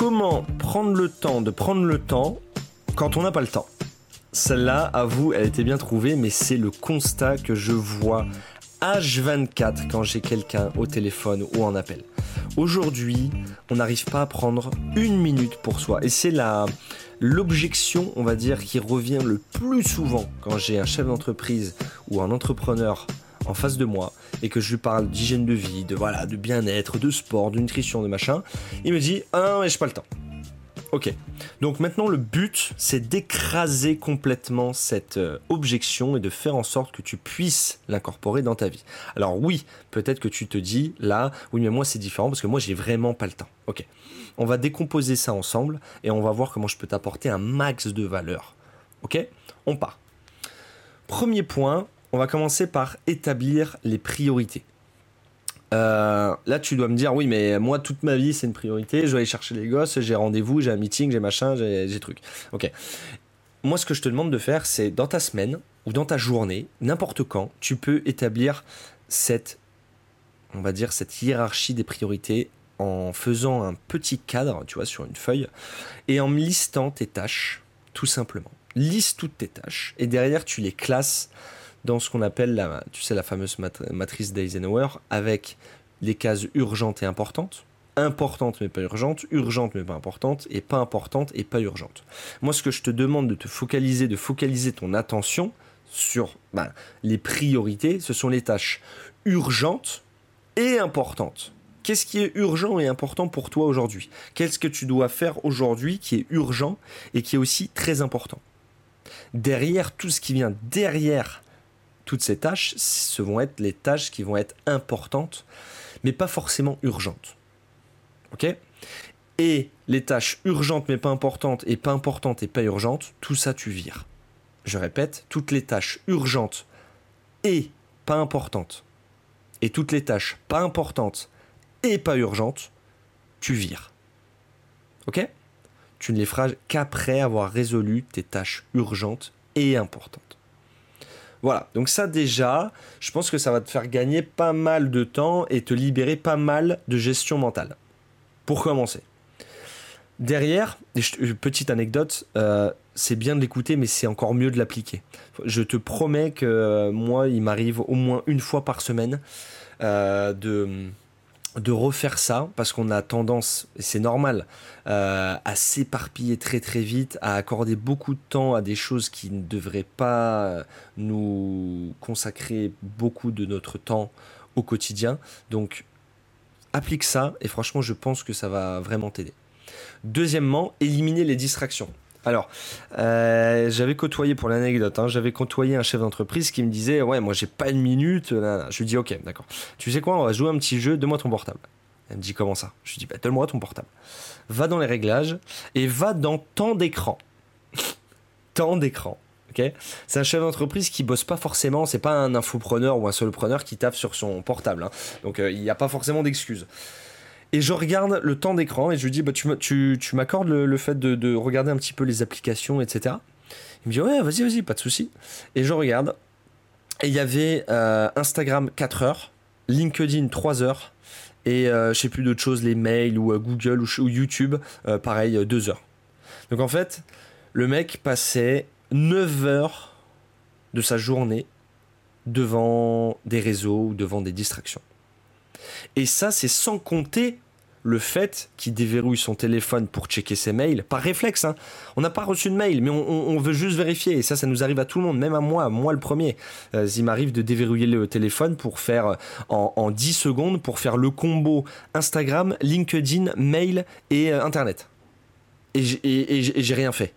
Comment prendre le temps de prendre le temps quand on n'a pas le temps Celle-là, à vous, elle était bien trouvée, mais c'est le constat que je vois H24 quand j'ai quelqu'un au téléphone ou en appel. Aujourd'hui, on n'arrive pas à prendre une minute pour soi. Et c'est la, l'objection, on va dire, qui revient le plus souvent quand j'ai un chef d'entreprise ou un entrepreneur en face de moi et que je lui parle d'hygiène de vie, de voilà, de bien-être, de sport, de nutrition, de machin, il me dit "Ah non, mais j'ai pas le temps." Ok. Donc maintenant, le but, c'est d'écraser complètement cette euh, objection et de faire en sorte que tu puisses l'incorporer dans ta vie. Alors oui, peut-être que tu te dis là, oui, mais moi c'est différent parce que moi j'ai vraiment pas le temps. Ok. On va décomposer ça ensemble et on va voir comment je peux t'apporter un max de valeur. Ok? On part. Premier point, on va commencer par établir les priorités. Euh, là, tu dois me dire, oui, mais moi, toute ma vie, c'est une priorité. Je dois aller chercher les gosses, j'ai rendez-vous, j'ai un meeting, j'ai machin, j'ai truc. Ok. Moi, ce que je te demande de faire, c'est dans ta semaine ou dans ta journée, n'importe quand, tu peux établir cette, cette hiérarchie des priorités en faisant un petit cadre, tu vois, sur une feuille, et en listant tes tâches, tout simplement. Liste toutes tes tâches, et derrière, tu les classes dans ce qu'on appelle la, tu sais, la fameuse matrice d'Eisenhower avec les cases urgentes et importantes, importantes mais pas urgentes, urgentes mais pas importantes, et pas importantes et pas urgentes. Moi, ce que je te demande de te focaliser, de focaliser ton attention sur ben, les priorités, ce sont les tâches urgentes et importantes. Qu'est-ce qui est urgent et important pour toi aujourd'hui? Qu'est-ce que tu dois faire aujourd'hui qui est urgent et qui est aussi très important? Derrière tout ce qui vient derrière toutes ces tâches, ce vont être les tâches qui vont être importantes, mais pas forcément urgentes. Ok? Et les tâches urgentes mais pas importantes, et pas importantes et pas urgentes, tout ça tu vires. Je répète, toutes les tâches urgentes et pas importantes, et toutes les tâches pas importantes et pas urgentes, tu vires. Ok? Tu ne les feras qu'après avoir résolu tes tâches urgentes et importantes. Voilà, donc ça déjà, je pense que ça va te faire gagner pas mal de temps et te libérer pas mal de gestion mentale. Pour commencer. Derrière, petite anecdote, euh, c'est bien de l'écouter, mais c'est encore mieux de l'appliquer. Je te promets que euh, moi, il m'arrive au moins une fois par semaine euh, de de refaire ça parce qu'on a tendance, et c'est normal, euh, à s'éparpiller très très vite, à accorder beaucoup de temps à des choses qui ne devraient pas nous consacrer beaucoup de notre temps au quotidien. Donc applique ça et franchement je pense que ça va vraiment t'aider. Deuxièmement, éliminer les distractions. Alors, euh, j'avais côtoyé pour l'anecdote, hein, j'avais côtoyé un chef d'entreprise qui me disait ouais moi j'ai pas une minute. Je lui dis ok d'accord. Tu sais quoi on va jouer un petit jeu, donne-moi ton portable. Elle me dit comment ça? Je lui dis bah donne-moi ton portable. Va dans les réglages et va dans temps d'écran. temps d'écran. ok? C'est un chef d'entreprise qui bosse pas forcément, c'est pas un infopreneur ou un solopreneur qui tape sur son portable. Hein. Donc euh, il n'y a pas forcément d'excuses. Et je regarde le temps d'écran et je lui dis bah, Tu, tu, m'accordes le, fait de, de, regarder un petit peu les applications, etc. Il me dit Ouais, vas-y, vas-y, pas de souci. Et je regarde. Et il y avait euh, Instagram 4 heures, LinkedIn 3 heures, et euh, je sais plus d'autres choses, les mails ou euh, Google ou, YouTube, pareil, 2 heures. Donc en fait, le mec passait 9 heures de sa journée devant des réseaux ou devant des distractions. Et ça, c'est sans compter le fait qu'il déverrouille son téléphone pour checker ses mails, par réflexe. Hein. On n'a pas reçu de mail, mais on, veut juste vérifier. Et ça, ça nous arrive à tout le monde, même à moi, moi le premier. Euh, il m'arrive de déverrouiller le téléphone pour faire euh, en, 10 secondes, pour faire le combo Instagram, LinkedIn, mail et euh, Internet. Et j'ai rien fait.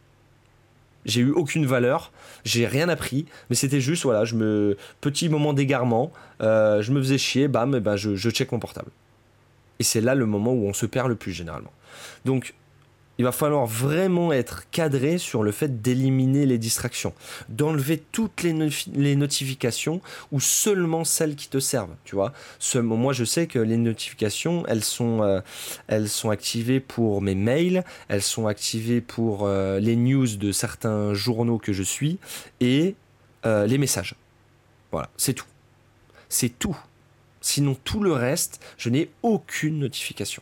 J'ai eu aucune valeur, j'ai rien appris, mais c'était juste, voilà, je me petit moment d'égarement, euh, je me faisais chier, bam, et ben je, je check mon portable. Et c'est là le moment où on se perd le plus généralement. Donc il va falloir vraiment être cadré sur le fait d'éliminer les distractions, d'enlever toutes les, notifications ou seulement celles qui te servent. Tu vois, moi je sais que les notifications, elles sont, euh, elles sont activées pour mes mails, elles sont activées pour euh, les news de certains journaux que je suis et euh, les messages. Voilà, c'est tout. C'est tout. Sinon tout le reste, je n'ai aucune notification.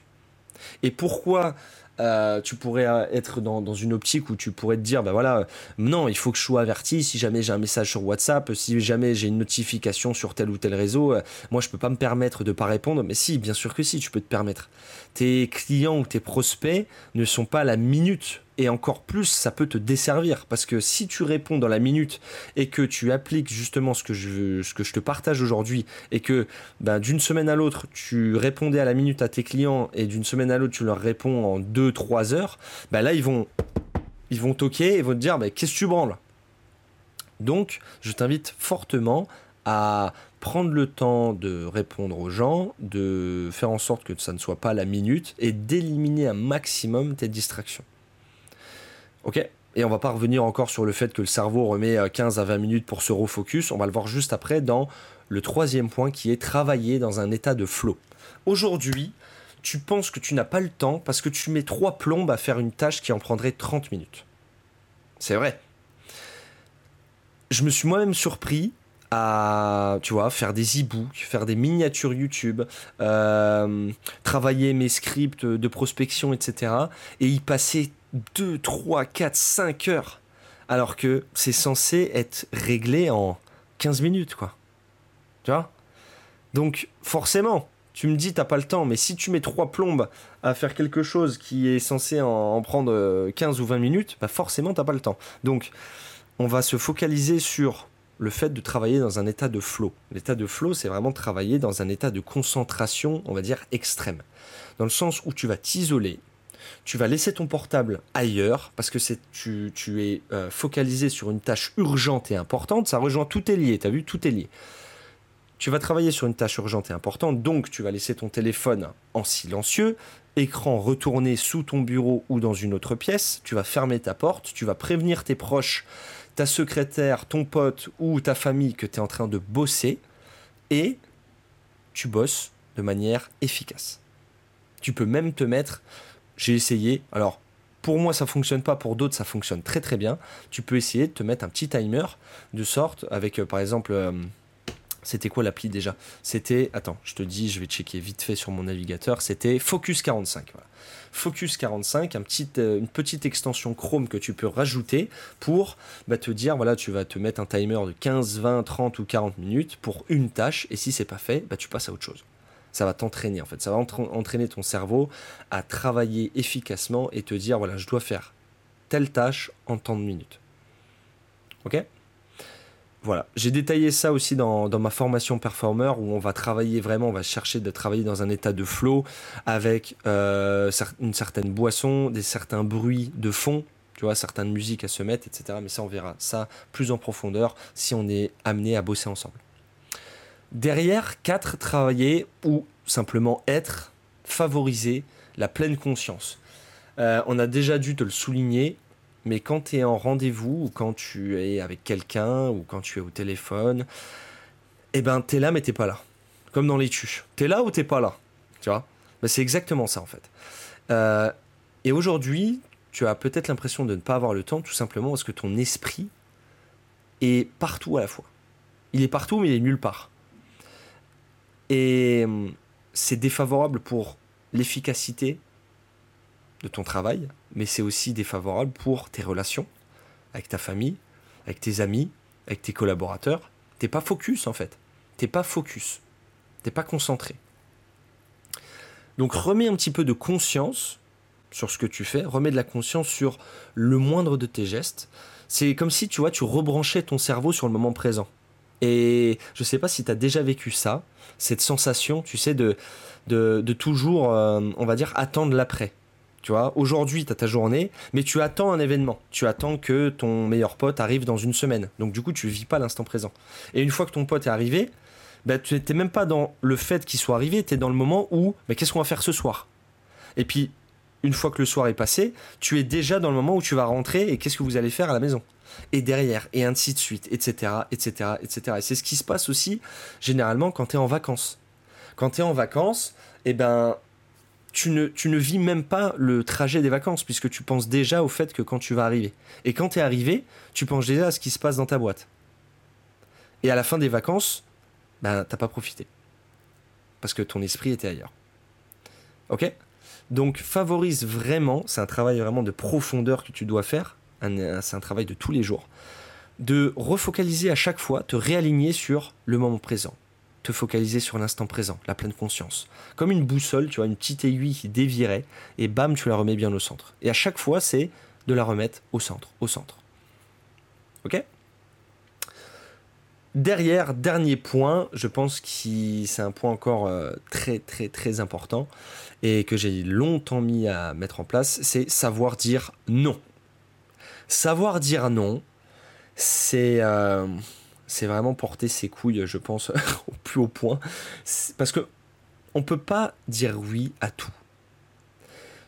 Et pourquoi euh, tu pourrais euh, être dans, une optique où tu pourrais te dire, bah voilà, non, il faut que je sois averti si jamais j'ai un message sur WhatsApp, si jamais j'ai une notification sur tel ou tel réseau, moi je peux pas me permettre de pas répondre, mais si, bien sûr que si, tu peux te permettre. Tes clients ou tes prospects ne sont pas à la minute et encore plus ça peut te desservir parce que si tu réponds dans la minute et que tu appliques justement ce que je, te partage aujourd'hui et que ben, d'une semaine à l'autre tu répondais à la minute à tes clients et d'une semaine à l'autre tu leur réponds en 2-3 heures, ben là ils vont ils vont toquer et vont te dire qu'est-ce que tu branles? Donc je t'invite fortement à prendre le temps de répondre aux gens, de faire en sorte que ça ne soit pas la minute et d'éliminer un maximum tes distractions. Ok et on va pas revenir encore sur le fait que le cerveau remet 15 à 20 minutes pour se refocus. On va le voir juste après dans le troisième point qui est travailler dans un état de flow. Aujourd'hui, tu penses que tu n'as pas le temps parce que tu mets trois plombes à faire une tâche qui en prendrait 30 minutes. C'est vrai. Je me suis moi-même surpris à tu vois faire des e-books, faire des miniatures YouTube, euh, travailler mes scripts de prospection, etc. Et y passer 2, 3, 4, 5 heures. Alors que c'est censé être réglé en 15 minutes, quoi. Tu vois? Donc, forcément, tu me dis, t'as pas le temps, mais si tu mets trois plombes à faire quelque chose qui est censé en, prendre 15 euh, ou 20 minutes, bah forcément, t'as pas le temps. Donc, on va se focaliser sur le fait de travailler dans un état de flow. L'état de flow, c'est vraiment travailler dans un état de concentration, on va dire, extrême. Dans le sens où tu vas t'isoler, tu vas laisser ton portable ailleurs parce que c'est tu, tu es euh, focalisé sur une tâche urgente et importante. Ça rejoint tout est lié. Tu as vu, tout est lié. Tu vas travailler sur une tâche urgente et importante, donc tu vas laisser ton téléphone en silencieux, écran retourné sous ton bureau ou dans une autre pièce. Tu vas fermer ta porte, tu vas prévenir tes proches, ta secrétaire, ton pote ou ta famille que tu es en train de bosser et tu bosses de manière efficace. Tu peux même te mettre j'ai essayé. Alors, pour moi, ça fonctionne pas. Pour d'autres, ça fonctionne très très bien. Tu peux essayer de te mettre un petit timer de sorte avec, euh, par exemple, euh, c'était quoi l'appli déjà? C'était, attends, je te dis, je vais checker vite fait sur mon navigateur. C'était Focus 45. Focus 45, un euh, une petite extension Chrome que tu peux rajouter pour bah, te dire, voilà, tu vas te mettre un timer de 15, 20, 30 ou 40 minutes pour une tâche. Et si c'est pas fait, bah, tu passes à autre chose ça va t'entraîner en fait. Ça va entraîner ton cerveau à travailler efficacement et te dire voilà, je dois faire telle tâche en tant de minutes. Ok? Voilà, j'ai détaillé ça aussi dans, ma formation performer où on va travailler vraiment, on va chercher de travailler dans un état de flow avec euh, une certaine boisson, des certains bruits de fond, tu vois, certaines musiques à se mettre, etc. Mais ça, on verra ça plus en profondeur si on est amené à bosser ensemble. Derrière, 4, travailler ou simplement être, favoriser la pleine conscience. Euh, on a déjà dû te le souligner, mais quand tu es en rendez-vous ou quand tu es avec quelqu'un ou quand tu es au téléphone, eh ben t'es là mais t'es pas là. Comme dans les tuches. T'es là ou t'es pas là. Tu vois? Ben, C'est exactement ça en fait. Euh, et aujourd'hui, tu as peut-être l'impression de ne pas avoir le temps tout simplement parce que ton esprit est partout à la fois. Il est partout mais il est nulle part. Et hum, c'est défavorable pour l'efficacité de ton travail, mais c'est aussi défavorable pour tes relations avec ta famille, avec tes amis, avec tes collaborateurs. T'es pas focus en fait. T'es pas focus. T'es pas concentré. Donc remets un petit peu de conscience sur ce que tu fais, remets de la conscience sur le moindre de tes gestes. C'est comme si tu vois, tu rebranchais ton cerveau sur le moment présent. Et je sais pas si tu as déjà vécu ça, cette sensation, tu sais, de, de, toujours, euh, on va dire, attendre l'après. Tu vois, aujourd'hui, tu as ta journée, mais tu attends un événement. Tu attends que ton meilleur pote arrive dans une semaine. Donc, du coup, tu vis pas l'instant présent. Et une fois que ton pote est arrivé, bah, tu n'étais même pas dans le fait qu'il soit arrivé, tu es dans le moment où, mais qu'est-ce qu'on va faire ce soir? Et puis, une fois que le soir est passé, tu es déjà dans le moment où tu vas rentrer et qu'est-ce que vous allez faire à la maison et derrière, et ainsi de suite, etc., etc., etc. Et c'est ce qui se passe aussi généralement quand tu es en vacances. Quand tu es en vacances, eh ben, tu ne, vis même pas le trajet des vacances, puisque tu penses déjà au fait que quand tu vas arriver. Et quand tu es arrivé, tu penses déjà à ce qui se passe dans ta boîte. Et à la fin des vacances, ben, t'as pas profité. Parce que ton esprit était ailleurs. Ok? Donc favorise vraiment, c'est un travail vraiment de profondeur que tu dois faire, c'est un travail de tous les jours, de refocaliser à chaque fois, te réaligner sur le moment présent, te focaliser sur l'instant présent, la pleine conscience. Comme une boussole, tu vois, une petite aiguille qui dévierait, et bam, tu la remets bien au centre. Et à chaque fois, c'est de la remettre au centre, au centre. Ok? Derrière, dernier point, je pense que c'est un point encore euh, très très très important et que j'ai longtemps mis à mettre en place, c'est savoir dire non. Savoir dire non, c'est euh, vraiment porter ses couilles, je pense, au plus haut point, parce que on peut pas dire oui à tout.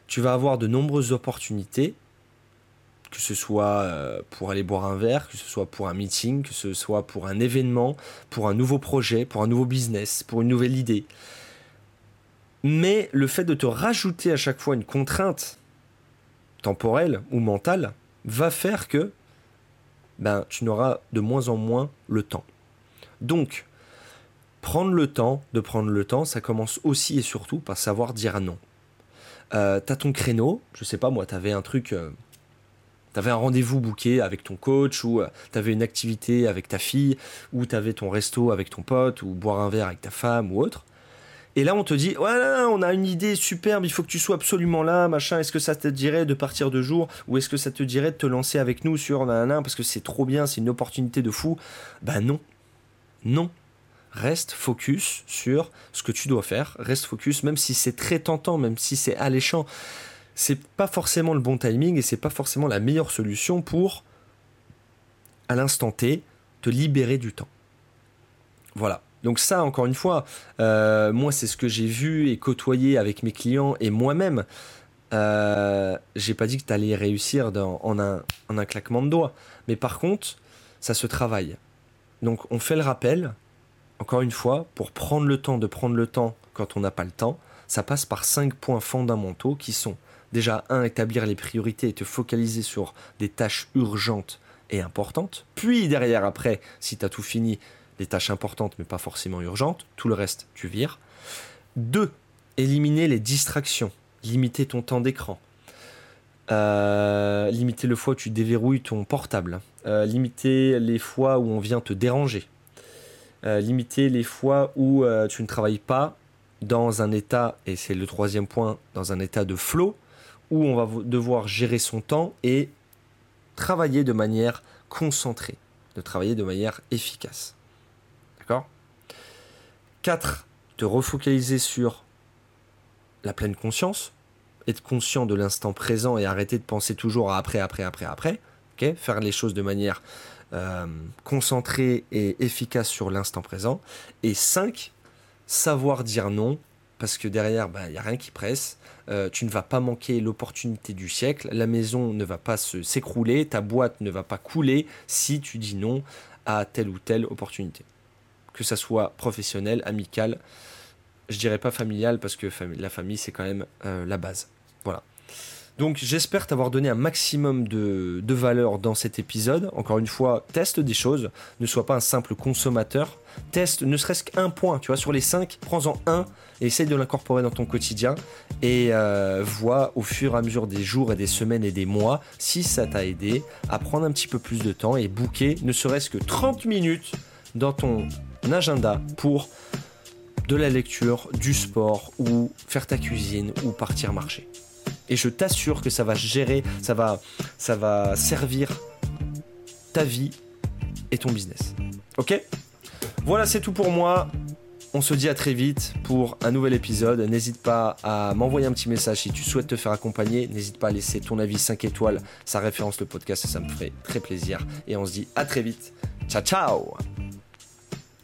Tu vas avoir de nombreuses opportunités que ce soit euh, pour aller boire un verre, que ce soit pour un meeting, que ce soit pour un événement, pour un nouveau projet, pour un nouveau business, pour une nouvelle idée. Mais le fait de te rajouter à chaque fois une contrainte temporelle ou mentale va faire que ben, tu n'auras de moins en moins le temps. Donc, prendre le temps de prendre le temps, ça commence aussi et surtout par savoir dire non. Euh, t'as ton créneau, je sais pas moi, t'avais un truc, euh, tu avais un rendez-vous booké avec ton coach, ou euh, tu avais une activité avec ta fille, ou tu avais ton resto avec ton pote, ou boire un verre avec ta femme, ou autre. Et là, on te dit, voilà, on a une idée superbe, il faut que tu sois absolument là, machin. Est-ce que ça te dirait de partir de jour ou est-ce que ça te dirait de te lancer avec nous sur nanana parce que c'est trop bien, c'est une opportunité de fou Ben non, non. Reste focus sur ce que tu dois faire. Reste focus, même si c'est très tentant, même si c'est alléchant c'est pas forcément le bon timing et c'est pas forcément la meilleure solution pour, à l'instant T, te libérer du temps. Voilà. Donc ça, encore une fois, euh, moi c'est ce que j'ai vu et côtoyé avec mes clients et moi-même. Euh, j'ai pas dit que tu allais réussir en, un, en un claquement de doigts. Mais par contre, ça se travaille. Donc on fait le rappel, encore une fois, pour prendre le temps de prendre le temps quand on n'a pas le temps, ça passe par cinq points fondamentaux qui sont Déjà, un, établir les priorités et te focaliser sur des tâches urgentes et importantes. Puis derrière, après, si tu as tout fini, les tâches importantes mais pas forcément urgentes, tout le reste, tu vires. Deux, éliminer les distractions, limiter ton temps d'écran. Euh, limiter le fois où tu déverrouilles ton portable. Euh, limiter les fois où on vient te déranger. Euh, limiter les fois où tu ne travailles pas dans un état, et c'est le troisième point, dans un état de flow, où on va devoir gérer son temps et travailler de manière concentrée, de travailler de manière efficace. D'accord? 4. Te refocaliser sur la pleine conscience, être conscient de l'instant présent et arrêter de penser toujours à après, après, après, après. ok? Faire les choses de manière euh, concentrée et efficace sur l'instant présent. Et 5. Savoir dire non parce que derrière, il bah, n'y a rien qui presse. Euh, tu ne vas pas manquer l'opportunité du siècle. La maison ne va pas s'écrouler, ta boîte ne va pas couler si tu dis non à telle ou telle opportunité. Que ça soit professionnel, amical, je dirais pas familial parce que la famille c'est quand même euh, la base. Voilà. Donc j'espère t'avoir donné un maximum de, de, valeur dans cet épisode. Encore une fois, teste des choses, ne sois pas un simple consommateur. Teste ne serait-ce qu'un point, tu vois, sur les cinq, prends-en un et essaye de l'incorporer dans ton quotidien et euh, vois au fur et à mesure des jours et des semaines et des mois si ça t'a aidé à prendre un petit peu plus de temps et booker ne serait-ce que 30 minutes dans ton agenda pour de la lecture, du sport ou faire ta cuisine ou partir marcher. Et je t'assure que ça va gérer, ça va, ça va servir ta vie et ton business. Ok? Voilà, c'est tout pour moi. On se dit à très vite pour un nouvel épisode. N'hésite pas à m'envoyer un petit message si tu souhaites te faire accompagner. N'hésite pas à laisser ton avis 5 étoiles, ça référence le podcast, ça me ferait très plaisir. Et on se dit à très vite. Ciao ciao